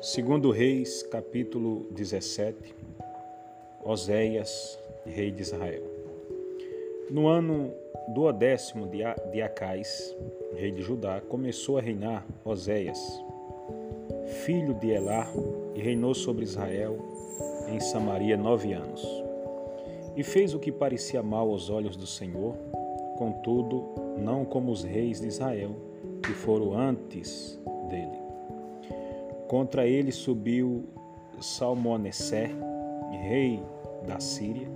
Segundo Reis, capítulo 17, Oséias, rei de Israel. No ano duodécimo de Acais, rei de Judá, começou a reinar Oséias, filho de Elá, e reinou sobre Israel em Samaria nove anos. E fez o que parecia mal aos olhos do Senhor, contudo, não como os reis de Israel, que foram antes dele. Contra ele subiu Salmoneser, rei da Síria,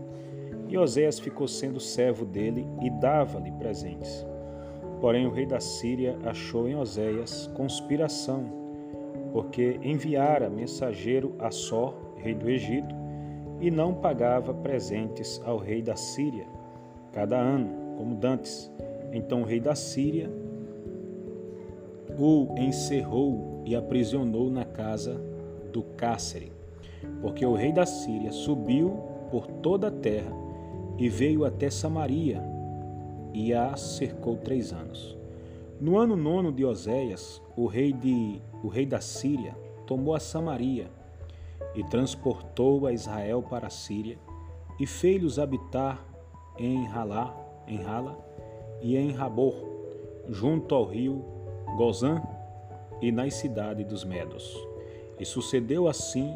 e Oséias ficou sendo servo dele e dava-lhe presentes. Porém, o rei da Síria achou em Oséias conspiração, porque enviara mensageiro a Só, rei do Egito, e não pagava presentes ao rei da Síria cada ano, como dantes. Então o rei da Síria o encerrou e aprisionou na casa do cárcere, porque o rei da Síria subiu por toda a terra e veio até Samaria e a cercou três anos. No ano nono de Oséias, o rei, de, o rei da Síria tomou a Samaria e transportou a Israel para a Síria e fez-los habitar em Halá, em Hala e em Rabor, junto ao rio Gozã e nas cidades dos Medos. E sucedeu assim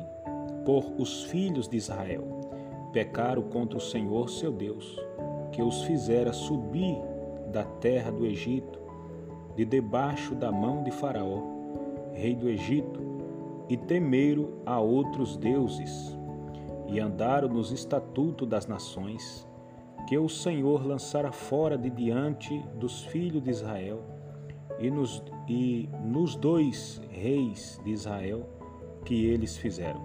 por os filhos de Israel. Pecaram contra o Senhor seu Deus, que os fizera subir da terra do Egito, de debaixo da mão de Faraó, rei do Egito, e temeram a outros deuses, e andaram nos estatutos das nações, que o Senhor lançara fora de diante dos filhos de Israel, e nos, e nos dois reis de Israel que eles fizeram.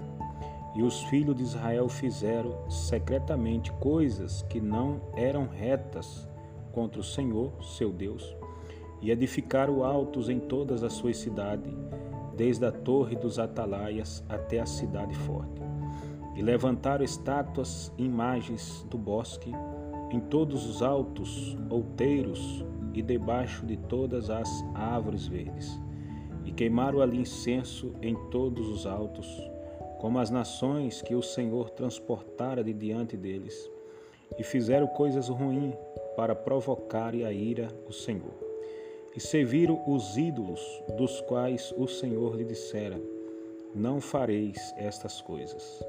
E os filhos de Israel fizeram secretamente coisas que não eram retas contra o Senhor, seu Deus, e edificaram altos em todas as suas cidades, desde a torre dos atalaias até a cidade forte. E levantaram estátuas e imagens do bosque em todos os altos outeiros e debaixo de todas as árvores verdes. E queimaram ali incenso em todos os altos, como as nações que o Senhor transportara de diante deles. E fizeram coisas ruins para provocar a ira o Senhor. E serviram os ídolos dos quais o Senhor lhe dissera: Não fareis estas coisas.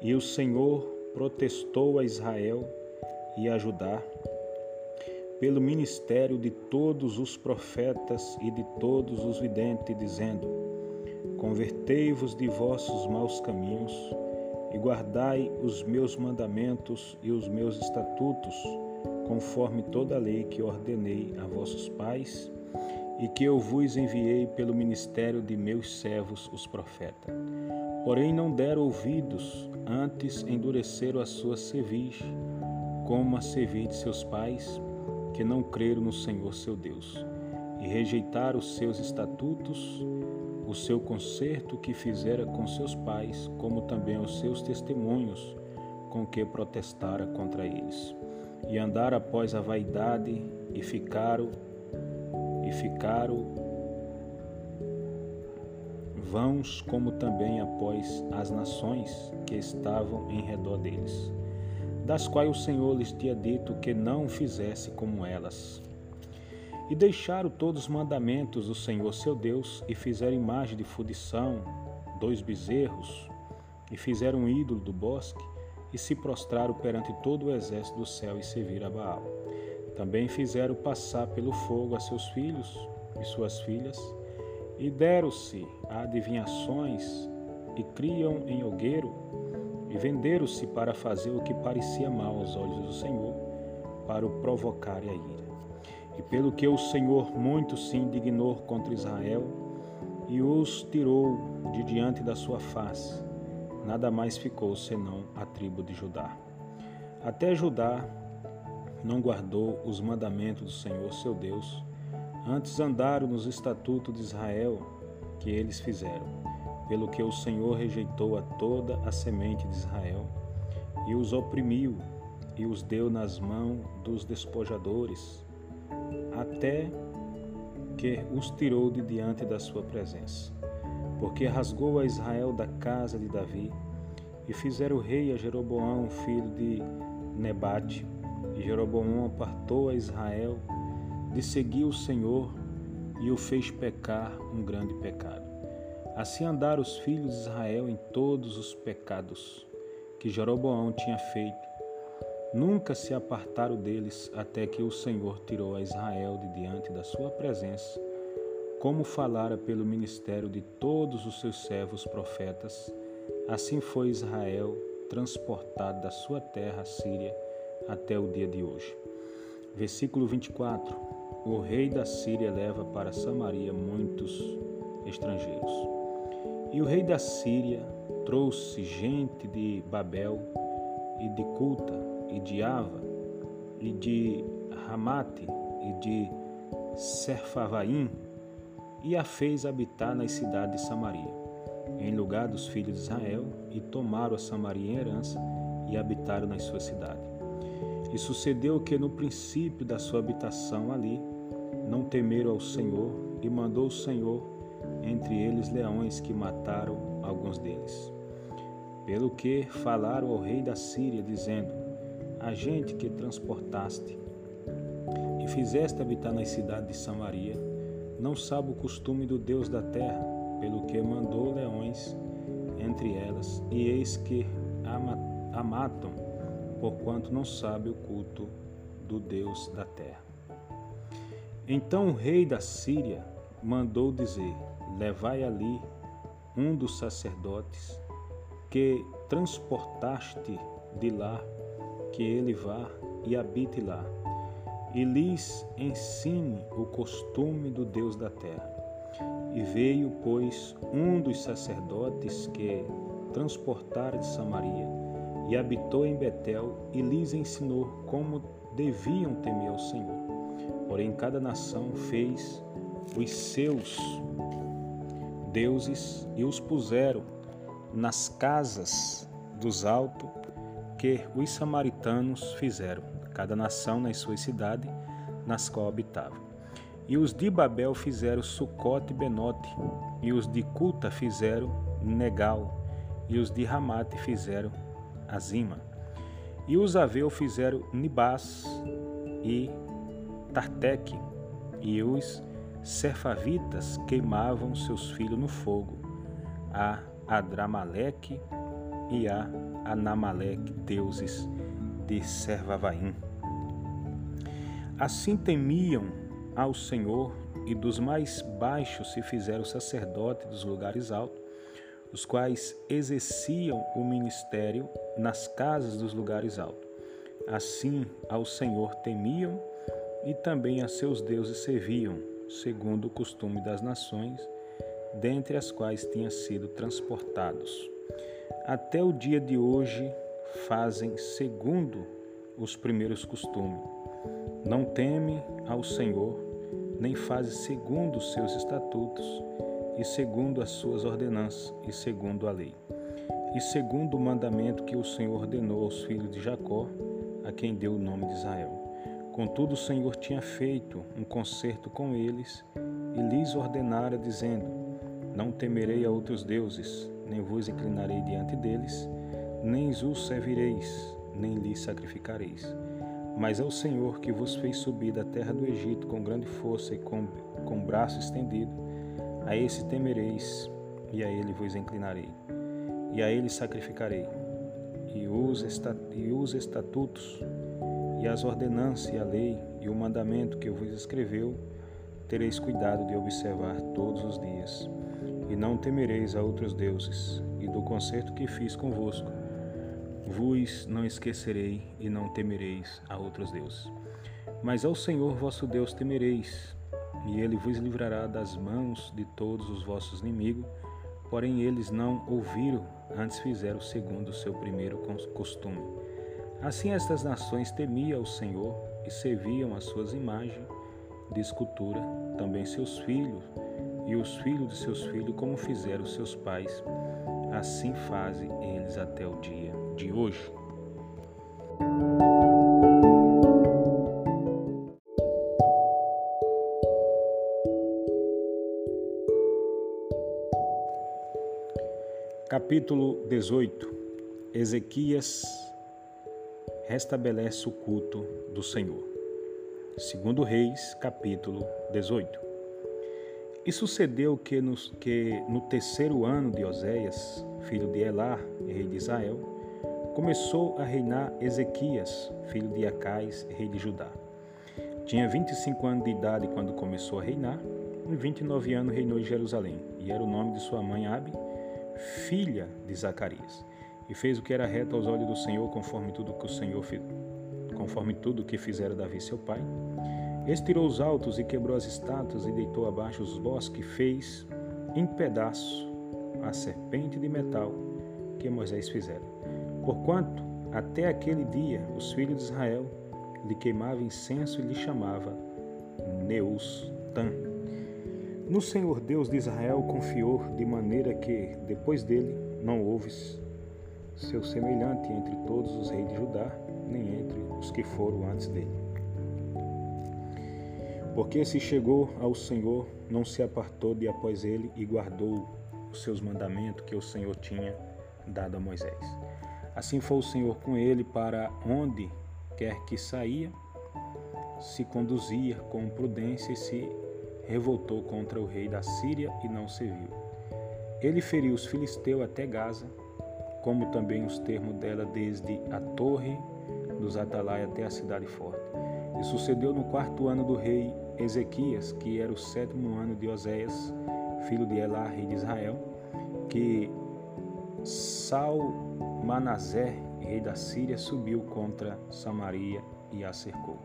E o Senhor protestou a Israel e a Judá pelo ministério de todos os profetas e de todos os videntes, dizendo: Convertei-vos de vossos maus caminhos e guardai os meus mandamentos e os meus estatutos, conforme toda a lei que ordenei a vossos pais e que eu vos enviei pelo ministério de meus servos, os profetas. Porém, não deram ouvidos, antes endureceram a sua cerviz, como a cerviz de seus pais que não creram no Senhor seu Deus e rejeitaram os seus estatutos, o seu concerto que fizera com seus pais, como também os seus testemunhos com que protestara contra eles. E andaram após a vaidade e ficaram e ficaram vãos como também após as nações que estavam em redor deles das quais o Senhor lhes tinha dito que não fizesse como elas. E deixaram todos os mandamentos do Senhor seu Deus, e fizeram imagem de fundição, dois bezerros, e fizeram um ídolo do bosque, e se prostraram perante todo o exército do céu e serviram a Baal. Também fizeram passar pelo fogo a seus filhos e suas filhas, e deram-se a adivinhações, e criam em hogueiro e venderam-se para fazer o que parecia mal aos olhos do Senhor, para o provocar a ira. E pelo que o Senhor muito se indignou contra Israel e os tirou de diante da sua face, nada mais ficou senão a tribo de Judá. Até Judá não guardou os mandamentos do Senhor seu Deus, antes andaram nos estatutos de Israel que eles fizeram pelo que o Senhor rejeitou a toda a semente de Israel e os oprimiu e os deu nas mãos dos despojadores, até que os tirou de diante da sua presença. porque rasgou a Israel da casa de Davi, e fizeram rei a Jeroboão, filho de Nebate, e Jeroboão apartou a Israel de seguir o Senhor e o fez pecar um grande pecado. Assim andaram os filhos de Israel em todos os pecados que Jeroboão tinha feito. Nunca se apartaram deles até que o Senhor tirou a Israel de diante da sua presença, como falara pelo ministério de todos os seus servos profetas. Assim foi Israel transportado da sua terra, Síria, até o dia de hoje. Versículo 24: O rei da Síria leva para Samaria muitos estrangeiros. E o rei da Síria trouxe gente de Babel e de Culta e de Ava e de Ramate e de Serfavaim e a fez habitar nas cidades de Samaria, em lugar dos filhos de Israel, e tomaram a Samaria em herança e habitaram nas suas cidades. E sucedeu que no princípio da sua habitação ali, não temeram ao Senhor, e mandou o Senhor entre eles leões que mataram alguns deles. Pelo que falaram ao rei da Síria, dizendo: A gente que transportaste e fizeste habitar nas cidades de Samaria, não sabe o costume do Deus da terra, pelo que mandou leões entre elas, e eis que a matam porquanto não sabe o culto do Deus da terra. Então o rei da Síria mandou dizer: Levai ali um dos sacerdotes que transportaste de lá, que ele vá e habite lá, e lhes ensine o costume do Deus da terra. E veio, pois, um dos sacerdotes que transportara de Samaria, e habitou em Betel e lhes ensinou como deviam temer ao Senhor. Porém, cada nação fez os seus deuses e os puseram nas casas dos altos que os samaritanos fizeram, cada nação nas suas cidades, nas quais habitava. E os de Babel fizeram Sucote e Benote, e os de Cuta fizeram Negal, e os de Ramate fizeram Azima. E os Aveu fizeram Nibás e Tarteque, e os Serfavitas queimavam seus filhos no fogo, a Adramaleque e a Anamaleque, deuses de Servavaim. Assim temiam ao Senhor, e dos mais baixos se fizeram sacerdotes dos lugares altos, os quais exerciam o ministério nas casas dos lugares altos. Assim ao Senhor temiam e também a seus deuses serviam, segundo o costume das nações, dentre as quais tinham sido transportados. Até o dia de hoje fazem segundo os primeiros costumes. Não teme ao Senhor, nem fazem segundo os seus estatutos, e segundo as suas ordenanças e segundo a lei, e segundo o mandamento que o Senhor ordenou aos filhos de Jacó, a quem deu o nome de Israel. Contudo, o Senhor tinha feito um concerto com eles e lhes ordenara, dizendo: Não temerei a outros deuses, nem vos inclinarei diante deles, nem os servireis, nem lhes sacrificareis. Mas ao Senhor que vos fez subir da terra do Egito com grande força e com, com braço estendido, a esse temereis, e a ele vos inclinarei, e a ele sacrificarei, e os, e os estatutos, e as ordenanças, e a lei, e o mandamento que vos escreveu, tereis cuidado de observar todos os dias. E não temereis a outros deuses, e do concerto que fiz convosco, vos não esquecerei, e não temereis a outros deuses. Mas ao Senhor vosso Deus temereis, e ele vos livrará das mãos de todos os vossos inimigos. Porém, eles não ouviram, antes fizeram segundo o seu primeiro costume. Assim, estas nações temiam o Senhor e serviam as suas imagens de escultura, também seus filhos e os filhos de seus filhos, como fizeram seus pais. Assim fazem eles até o dia de hoje. Capítulo 18 Ezequias restabelece o culto do Senhor. Segundo Reis, capítulo 18. E sucedeu que, nos, que no terceiro ano de Oséias, filho de Elá, rei de Israel, começou a reinar Ezequias, filho de Acais, rei de Judá. Tinha 25 anos de idade quando começou a reinar, e 29 anos reinou em Jerusalém, e era o nome de sua mãe Abi, filha de Zacarias e fez o que era reto aos olhos do Senhor, conforme tudo que o Senhor fez, conforme tudo que fizera Davi seu pai. Estirou os altos e quebrou as estátuas e deitou abaixo os bosques fez em pedaço a serpente de metal que Moisés fizera. Porquanto até aquele dia os filhos de Israel lhe queimavam incenso e lhe chamava Neus-Tan. No Senhor Deus de Israel confiou de maneira que depois dele não houve seu semelhante entre todos os reis de Judá, nem entre os que foram antes dele. Porque se chegou ao Senhor, não se apartou de após ele e guardou os seus mandamentos que o Senhor tinha dado a Moisés. Assim foi o Senhor com ele para onde quer que saía, se conduzia com prudência e se revoltou contra o rei da Síria e não serviu. Ele feriu os filisteus até Gaza como também os termos dela desde a torre dos Atalai até a cidade forte. E sucedeu no quarto ano do rei Ezequias, que era o sétimo ano de Oséias, filho de Elá, rei de Israel, que Salmanazé, rei da Síria, subiu contra Samaria e a cercou.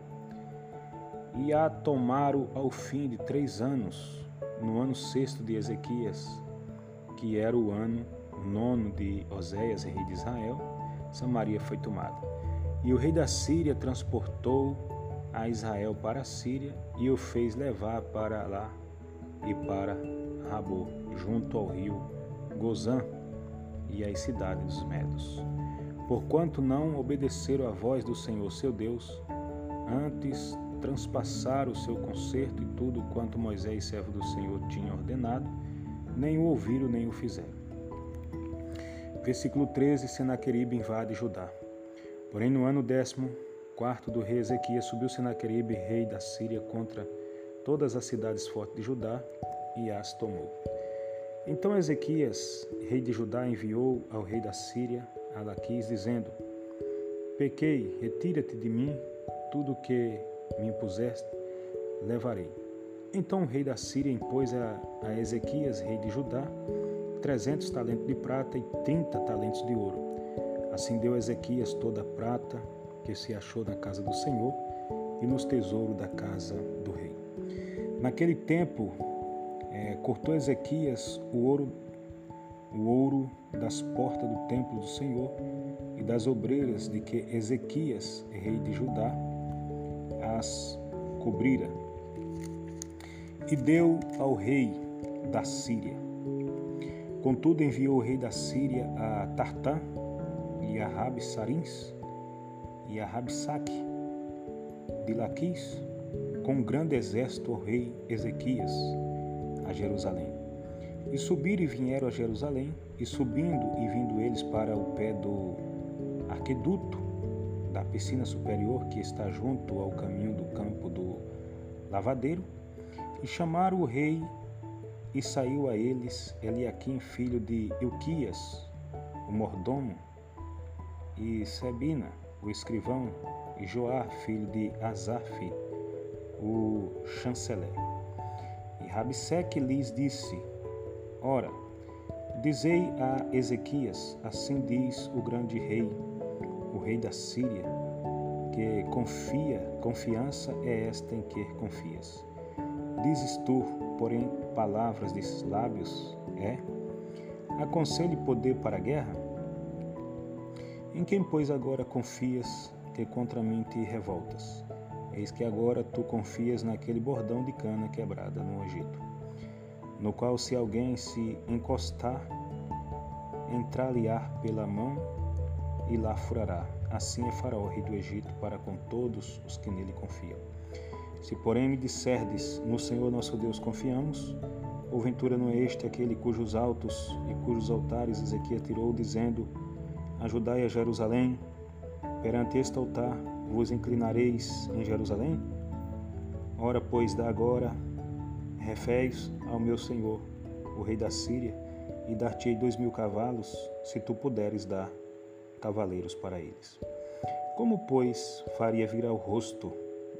E a tomaram ao fim de três anos, no ano sexto de Ezequias, que era o ano nono de Oséias, rei de Israel, Samaria foi tomada. E o rei da Síria transportou a Israel para a Síria e o fez levar para lá e para Rabô, junto ao rio Gozã e às cidades dos Medos. Porquanto não obedeceram à voz do Senhor seu Deus, antes transpassaram o seu conserto e tudo quanto Moisés, servo do Senhor, tinha ordenado, nem o ouviram nem o fizeram. Versículo 13: Senaqueribe invade Judá. Porém, no ano décimo quarto do rei Ezequias, subiu Senaqueribe, rei da Síria, contra todas as cidades fortes de Judá e as tomou. Então Ezequias, rei de Judá, enviou ao rei da Síria, a Laquis, dizendo: Pequei, retira-te de mim, tudo que me impuseste, levarei. Então o rei da Síria impôs a Ezequias, rei de Judá, trezentos talentos de prata e trinta talentos de ouro. Assim deu Ezequias toda a prata que se achou na casa do Senhor e nos tesouros da casa do rei. Naquele tempo, é, cortou Ezequias o ouro, o ouro das portas do templo do Senhor e das obreiras de que Ezequias, rei de Judá, as cobrira, e deu ao rei da Síria Contudo, enviou o rei da Síria a Tartã e a Rabsarins e a Rabsaque de Laquis com um grande exército ao rei Ezequias a Jerusalém. E subiram e vieram a Jerusalém, e subindo e vindo eles para o pé do arqueduto da piscina superior que está junto ao caminho do campo do lavadeiro, e chamaram o rei e saiu a eles Eliaquim, filho de Ilquias, o mordomo, e Sebina, o escrivão, e Joá, filho de Asaf, o chanceler. E Rabseque lhes disse: Ora, dizei a Ezequias, assim diz o grande rei, o rei da Síria, que confia, confiança é esta em que confias. Dizes tu, porém, palavras desses lábios é: Aconselhe poder para a guerra? Em quem, pois, agora confias que contra mim te revoltas? Eis que agora tu confias naquele bordão de cana quebrada no Egito, no qual, se alguém se encostar, entrar-lhe-á pela mão e lá furará. Assim é Faraó, rei do Egito, para com todos os que nele confiam. Se, porém, me disserdes, no Senhor nosso Deus confiamos, Ou ventura não é este aquele cujos altos e cujos altares Ezequias tirou, dizendo: Ajudai a Jerusalém, perante este altar vos inclinareis em Jerusalém? Ora, pois, da agora reféis ao meu senhor, o rei da Síria, e dar-te-ei dois mil cavalos, se tu puderes dar cavaleiros para eles. Como, pois, faria vir ao rosto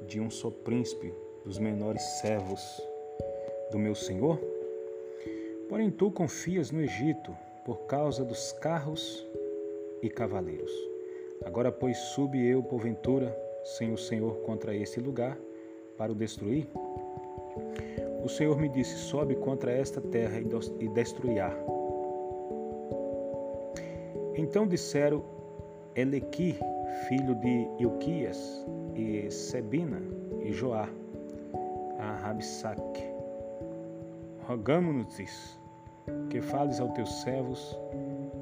de um só príncipe dos menores servos do meu senhor? Porém, tu confias no Egito por causa dos carros e cavaleiros. Agora, pois, sube eu, porventura, sem o Senhor contra este lugar, para o destruir? O Senhor me disse: Sobe contra esta terra e destruirá. Então disseram Elequi, filho de Ilquias, e Sebina, e Joá, a Rabsaque, rogamos-nos que fales aos teus servos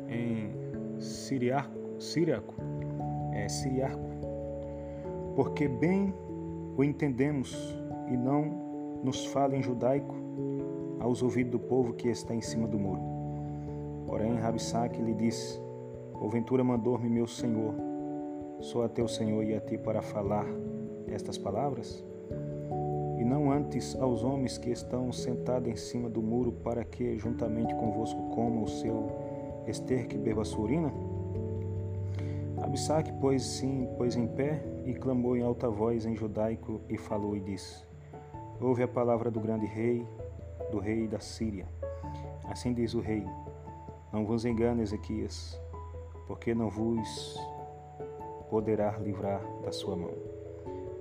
em Siriaco, Siriaco, é, Siriaco, porque bem o entendemos e não nos fala em judaico aos ouvidos do povo que está em cima do muro. Porém, Rabsaque lhe disse: Porventura mandou-me meu Senhor, só a teu Senhor e a ti para falar estas palavras? e não antes aos homens que estão sentados em cima do muro, para que juntamente convosco coma o seu esterque e beba sua urina? Abissaque, pois sim, pôs em pé e clamou em alta voz em judaico e falou e disse: Ouve a palavra do grande rei, do rei da Síria. Assim diz o rei: Não vos engane, Ezequias, porque não vos poderá livrar da sua mão.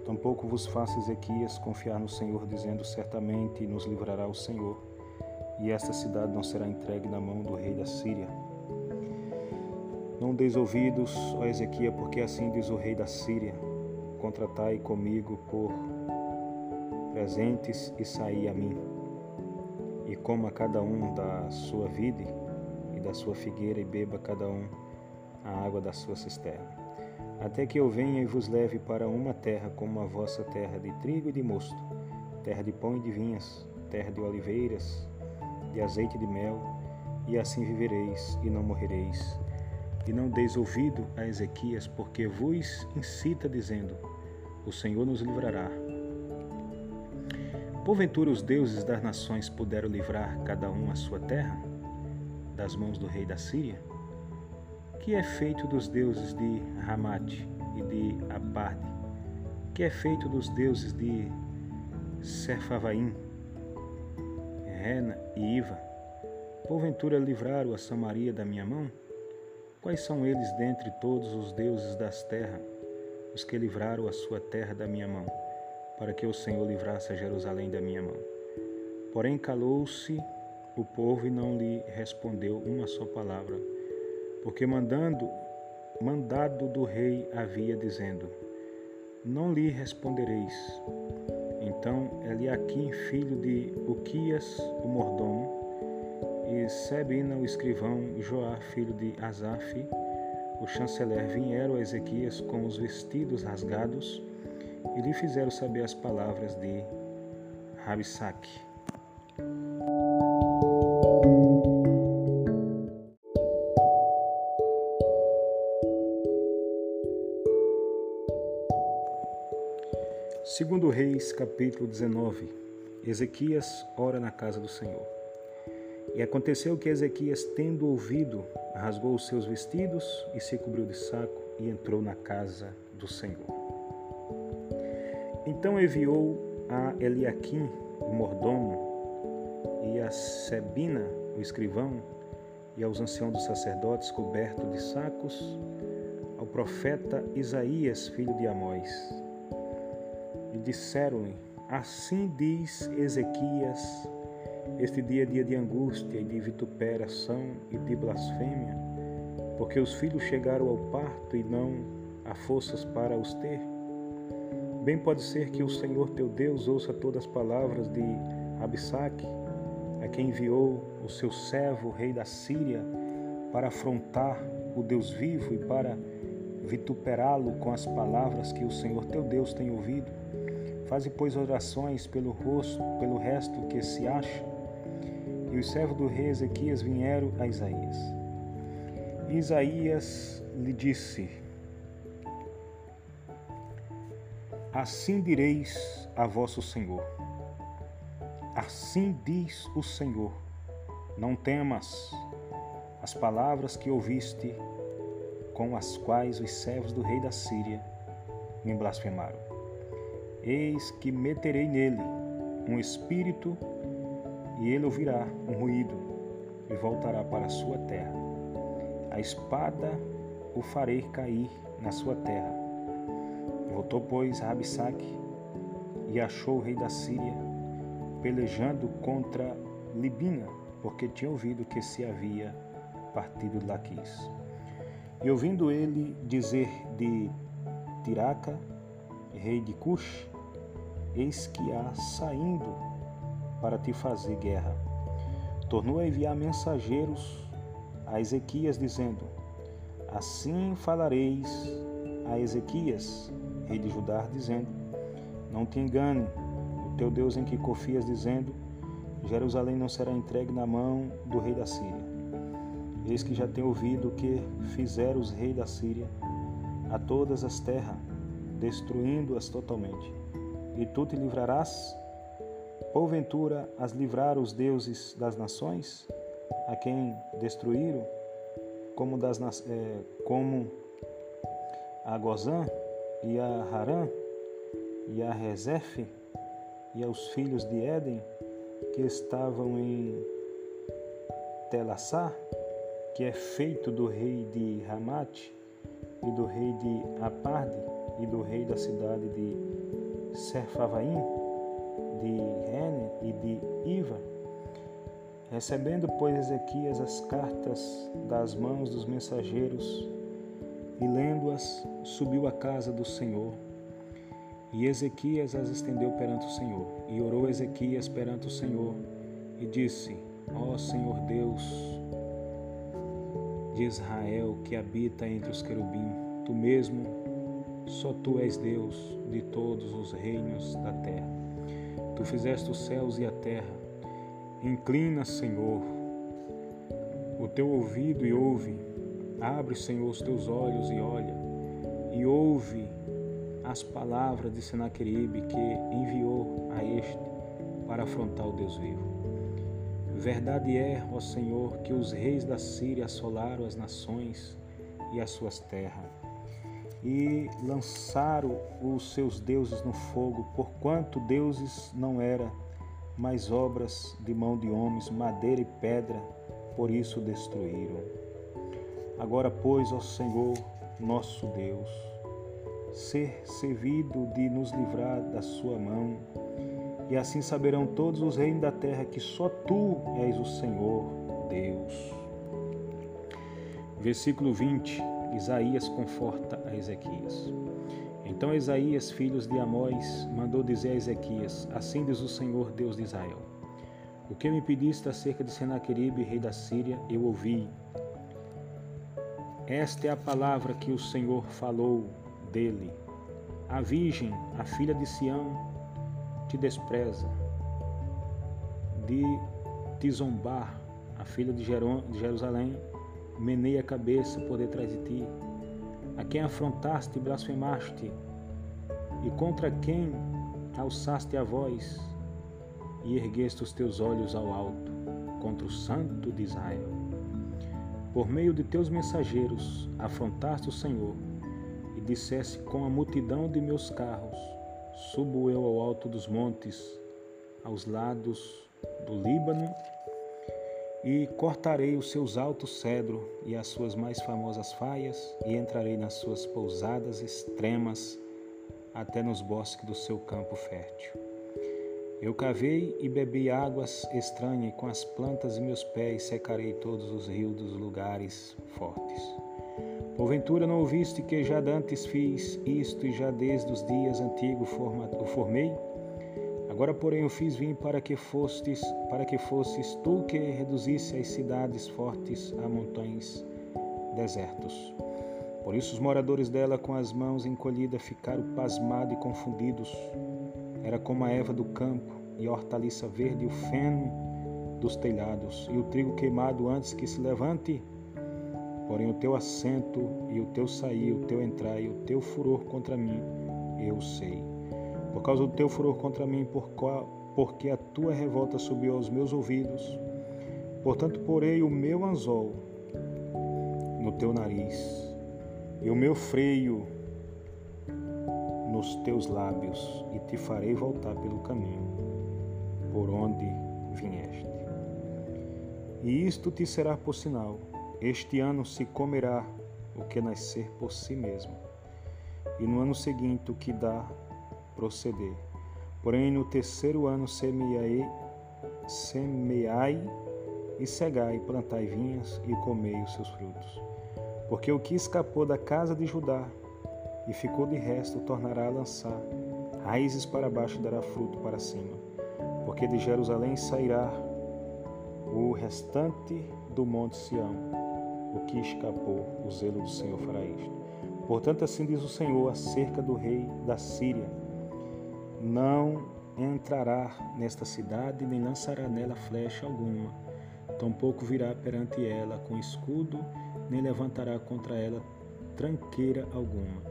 Tampouco vos faça Ezequias confiar no Senhor, dizendo: Certamente nos livrará o Senhor, e esta cidade não será entregue na mão do rei da Síria. Não deis ouvidos, ó Ezequias, porque assim diz o rei da Síria: Contratai comigo por presentes e saí a mim, e coma cada um da sua vide e da sua figueira, e beba cada um a água da sua cisterna até que eu venha e vos leve para uma terra como a vossa terra de trigo e de mosto, terra de pão e de vinhas, terra de oliveiras, de azeite e de mel, e assim vivereis e não morrereis. E não deis ouvido a Ezequias, porque vos incita, dizendo: O Senhor nos livrará. Porventura os deuses das nações puderam livrar cada um a sua terra das mãos do rei da Síria? Que é feito dos deuses de Ramate e de Abarde, que é feito dos deuses de Serfavaim, Rena e Iva, porventura livraram a Samaria da minha mão? Quais são eles dentre todos os deuses das terras, os que livraram a sua terra da minha mão, para que o Senhor livrasse a Jerusalém da minha mão? Porém calou-se o povo e não lhe respondeu uma só palavra porque mandando mandado do rei havia dizendo: Não lhe respondereis. Então Eliaquim, filho de Uquias, o mordomo, e Sebina, o escrivão, Joá, filho de Asaf, o chanceler, vieram a Ezequias com os vestidos rasgados e lhe fizeram saber as palavras de Rabsaque. Segundo Reis, capítulo 19. Ezequias ora na casa do Senhor. E aconteceu que Ezequias, tendo ouvido, rasgou os seus vestidos e se cobriu de saco e entrou na casa do Senhor. Então enviou a Eliaquim, o mordomo, e a Sebina, o escrivão, e aos anciãos dos sacerdotes cobertos de sacos, ao profeta Isaías, filho de Amós, e disseram-lhe: Assim diz Ezequias: Este dia é dia de angústia e de vituperação e de blasfêmia, porque os filhos chegaram ao parto e não há forças para os ter. Bem pode ser que o Senhor teu Deus ouça todas as palavras de Abissaque, a quem enviou o seu servo, o rei da Síria, para afrontar o Deus vivo e para vituperá-lo com as palavras que o Senhor teu Deus tem ouvido Faze, pois, orações pelo rosto, pelo resto que se acha, E os servos do rei Ezequias vieram a Isaías. E Isaías lhe disse: Assim direis a vosso Senhor. Assim diz o Senhor: Não temas as palavras que ouviste, com as quais os servos do rei da Síria me blasfemaram. Eis que meterei nele um espírito, e ele ouvirá um ruído e voltará para a sua terra. A espada o farei cair na sua terra. Voltou, pois, a Abissaque e achou o rei da Síria pelejando contra Libina, porque tinha ouvido que se havia partido de Laquis. E ouvindo ele dizer de Tiraca, rei de Cush, eis que há saindo para te fazer guerra. Tornou a enviar mensageiros a Ezequias, dizendo: Assim falareis a Ezequias, rei de Judá, dizendo: Não te engane, o teu Deus em que confias, dizendo: Jerusalém não será entregue na mão do rei da Síria. Eis que já tenho ouvido o que fizeram os reis da Síria a todas as terras, destruindo-as totalmente. E tu te livrarás? Porventura as livraram os deuses das nações, a quem destruíram, como, das, é, como a Gozã e a Harã e a Rezefe e aos filhos de Éden que estavam em Telassá, que é feito do rei de Ramate e do rei de Aparde e do rei da cidade de Serfavaim, de Rene e de Iva. Recebendo, pois, Ezequias as cartas das mãos dos mensageiros e lendo-as, subiu à casa do Senhor. E Ezequias as estendeu perante o Senhor. E orou Ezequias perante o Senhor e disse: Ó Senhor Deus, de Israel que habita entre os querubim, tu mesmo, só tu és Deus de todos os reinos da terra. Tu fizeste os céus e a terra. Inclina, Senhor, o teu ouvido e ouve. Abre, Senhor, os teus olhos e olha, e ouve as palavras de Senaqueribe que enviou a este para afrontar o Deus vivo. Verdade é, ó Senhor, que os reis da Síria assolaram as nações e as suas terras, e lançaram os seus deuses no fogo, porquanto deuses não era, mas obras de mão de homens, madeira e pedra, por isso destruíram. Agora, pois, ó Senhor, nosso Deus, ser servido de nos livrar da sua mão, e assim saberão todos os reinos da terra que só tu és o Senhor Deus. Versículo 20: Isaías conforta a Ezequias. Então Isaías, filhos de Amós, mandou dizer a Ezequias: Assim diz o Senhor Deus de Israel: O que me pediste acerca de Senaqueribe, rei da Síria, eu ouvi. Esta é a palavra que o Senhor falou dele. A virgem, a filha de Sião, te despreza, de te zombar, a filha de Jerusalém meneia a cabeça por detrás de ti, a quem afrontaste e blasfemaste, e contra quem alçaste a voz e ergueste os teus olhos ao alto, contra o Santo de Israel. Por meio de teus mensageiros afrontaste o Senhor e disseste com a multidão de meus carros: Subo eu ao alto dos montes, aos lados do Líbano, e cortarei os seus altos cedros e as suas mais famosas faias, e entrarei nas suas pousadas extremas, até nos bosques do seu campo fértil. Eu cavei e bebi águas estranhas, e com as plantas de meus pés secarei todos os rios dos lugares fortes. Porventura não ouviste que já dantes fiz isto e já desde os dias antigos o formei? Agora, porém, eu fiz vim para que fostes, para que fosses tu que reduzisse as cidades fortes a montanhas desertos. Por isso os moradores dela, com as mãos encolhidas, ficaram pasmados e confundidos. Era como a erva do campo e a hortaliça verde o feno dos telhados, e o trigo queimado antes que se levante. Porém, o teu assento e o teu sair, o teu entrar e o teu furor contra mim, eu sei. Por causa do teu furor contra mim, porque a tua revolta subiu aos meus ouvidos. Portanto, porei o meu anzol no teu nariz e o meu freio nos teus lábios, e te farei voltar pelo caminho por onde vieste. E isto te será por sinal: este ano se comerá o que nascer por si mesmo, e no ano seguinte o que dá proceder. Porém, no terceiro ano semeai, semeai e cegai, plantai vinhas e comei os seus frutos. Porque o que escapou da casa de Judá e ficou de resto tornará a lançar raízes para baixo dará fruto para cima. Porque de Jerusalém sairá o restante do monte Sião, o que escapou, o zelo do Senhor fará isto. Portanto, assim diz o Senhor acerca do rei da Síria: Não entrará nesta cidade, nem lançará nela flecha alguma, tampouco virá perante ela com escudo, nem levantará contra ela tranqueira alguma.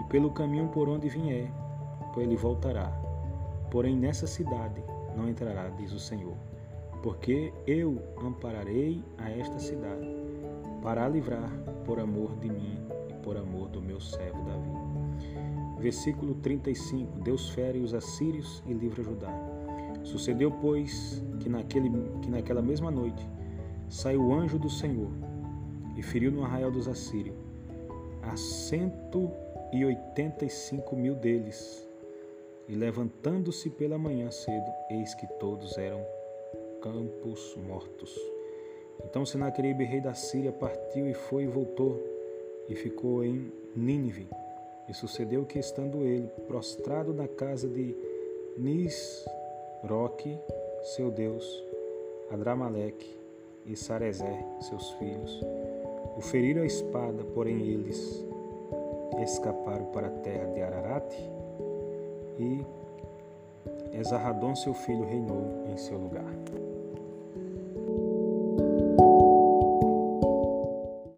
E pelo caminho por onde vier, ele voltará. Porém, nessa cidade não entrará, diz o Senhor porque eu ampararei a esta cidade, para a livrar por amor de mim e por amor do meu servo Davi. Versículo 35: Deus fere os assírios e livra Judá. Sucedeu, pois, que, naquele, que naquela mesma noite saiu o anjo do Senhor e feriu no arraial dos assírios a cento e oitenta e cinco mil deles. E levantando-se pela manhã cedo, eis que todos eram campos mortos. Então Senaqueribe, rei da Síria, partiu e foi e voltou, e ficou em Nínive. E sucedeu que, estando ele prostrado na casa de Nisroque, seu deus, Adramaleque e Sarezer, seus filhos, o feriram a espada, porém eles escaparam para a terra de Ararat e Esarradon, seu filho, reinou em seu lugar.